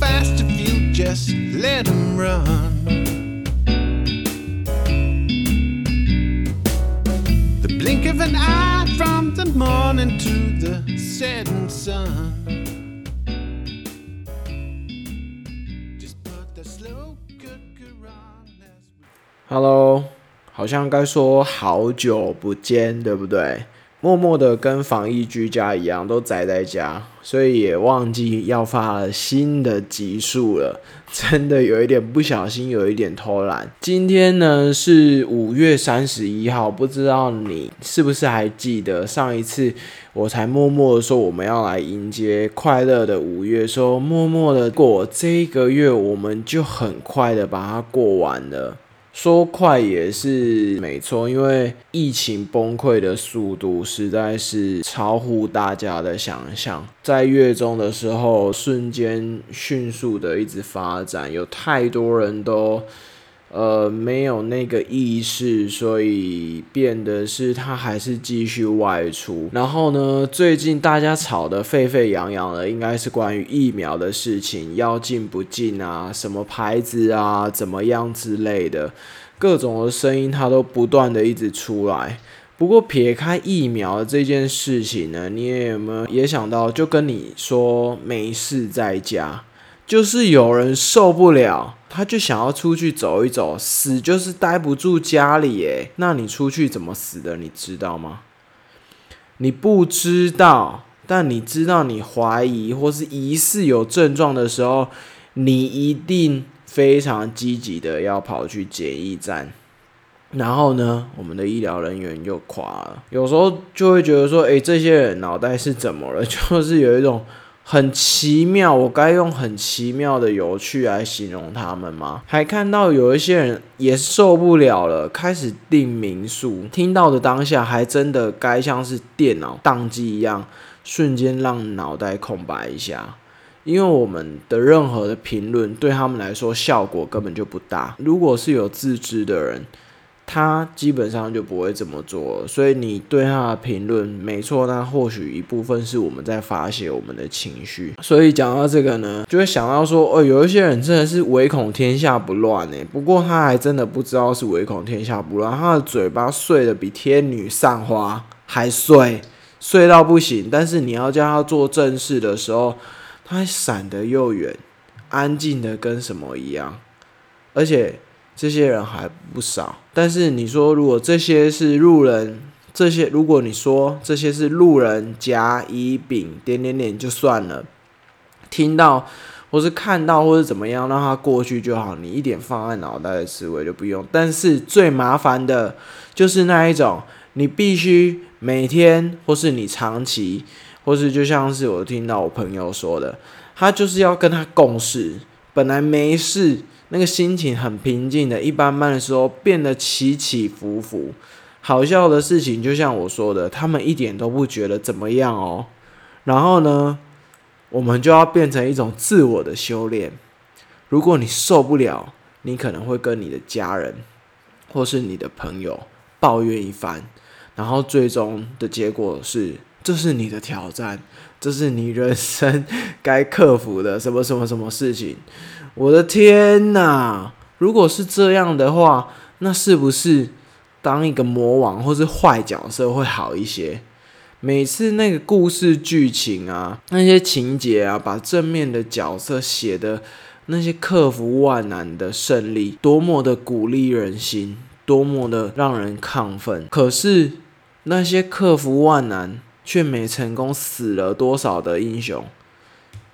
best if you just let him run. The blink of an eye from the morning to the setting sun. Just put the slow cooker on as we Hello，好像该说好久不见，对不对？ 默默的跟防疫居家一样，都宅在家，所以也忘记要发了新的集数了。真的有一点不小心，有一点偷懒。今天呢是五月三十一号，不知道你是不是还记得上一次我才默默的说我们要来迎接快乐的五月，说默默的过这一个月，我们就很快的把它过完了。说快也是没错，因为疫情崩溃的速度实在是超乎大家的想象。在月中的时候，瞬间迅速的一直发展，有太多人都呃没有那个意识，所以变得是他还是继续外出。然后呢，最近大家吵得沸沸扬扬的，应该是关于疫苗的事情，要进不进啊，什么牌子啊，怎么样之类的，各种的声音，它都不断的一直出来。不过撇开疫苗这件事情呢，你也有没有也想到，就跟你说没事在家，就是有人受不了，他就想要出去走一走，死就是待不住家里耶。那你出去怎么死的？你知道吗？你不知道，但你知道，你怀疑或是疑似有症状的时候，你一定非常积极的要跑去检疫站。然后呢，我们的医疗人员又垮了，有时候就会觉得说，诶，这些人脑袋是怎么了？就是有一种很奇妙，我该用很奇妙的有趣来形容他们吗？还看到有一些人也受不了了，开始订民宿，听到的当下还真的该像是电脑宕机一样，瞬间让脑袋空白一下。因为我们的任何的评论对他们来说效果根本就不大。如果是有自知的人，他基本上就不会这么做，所以你对他的评论没错，那或许一部分是我们在发泄我们的情绪。所以讲到这个呢，就会想到说，哦，有一些人真的是唯恐天下不乱呢。不过他还真的不知道是唯恐天下不乱，他的嘴巴碎的比天女散花还碎，碎到不行。但是你要叫他做正事的时候，他闪得又远，安静的跟什么一样，而且。这些人还不少，但是你说如果这些是路人，这些如果你说这些是路人甲乙丙点点点就算了，听到或是看到或是怎么样，让他过去就好，你一点放在脑袋的思维就不用。但是最麻烦的就是那一种，你必须每天或是你长期，或是就像是我听到我朋友说的，他就是要跟他共事，本来没事。那个心情很平静的，一般般的时候变得起起伏伏。好笑的事情，就像我说的，他们一点都不觉得怎么样哦。然后呢，我们就要变成一种自我的修炼。如果你受不了，你可能会跟你的家人或是你的朋友抱怨一番，然后最终的结果是，这是你的挑战，这是你人生 该克服的什么什么什么事情。我的天呐！如果是这样的话，那是不是当一个魔王或是坏角色会好一些？每次那个故事剧情啊，那些情节啊，把正面的角色写的那些克服万难的胜利，多么的鼓励人心，多么的让人亢奋。可是那些克服万难却没成功，死了多少的英雄，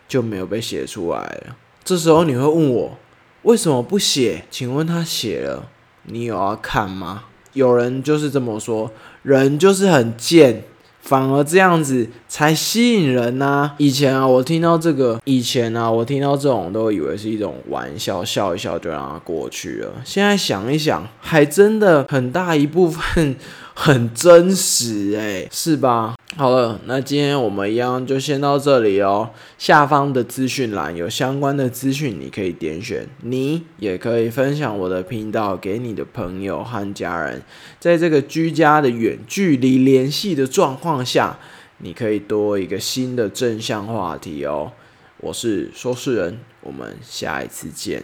就没有被写出来了。这时候你会问我为什么不写？请问他写了，你有要看吗？有人就是这么说，人就是很贱，反而这样子才吸引人呐。以前啊，我听到这个，以前啊，我听到这种都以为是一种玩笑，笑一笑就让它过去了。现在想一想，还真的很大一部分。很真实诶，是吧？好了，那今天我们一样就先到这里哦。下方的资讯栏有相关的资讯，你可以点选。你也可以分享我的频道给你的朋友和家人，在这个居家的远距离联系的状况下，你可以多一个新的正向话题哦。我是说事人，我们下一次见。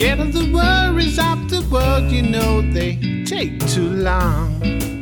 Forget all the worries of the world, you know they take too long.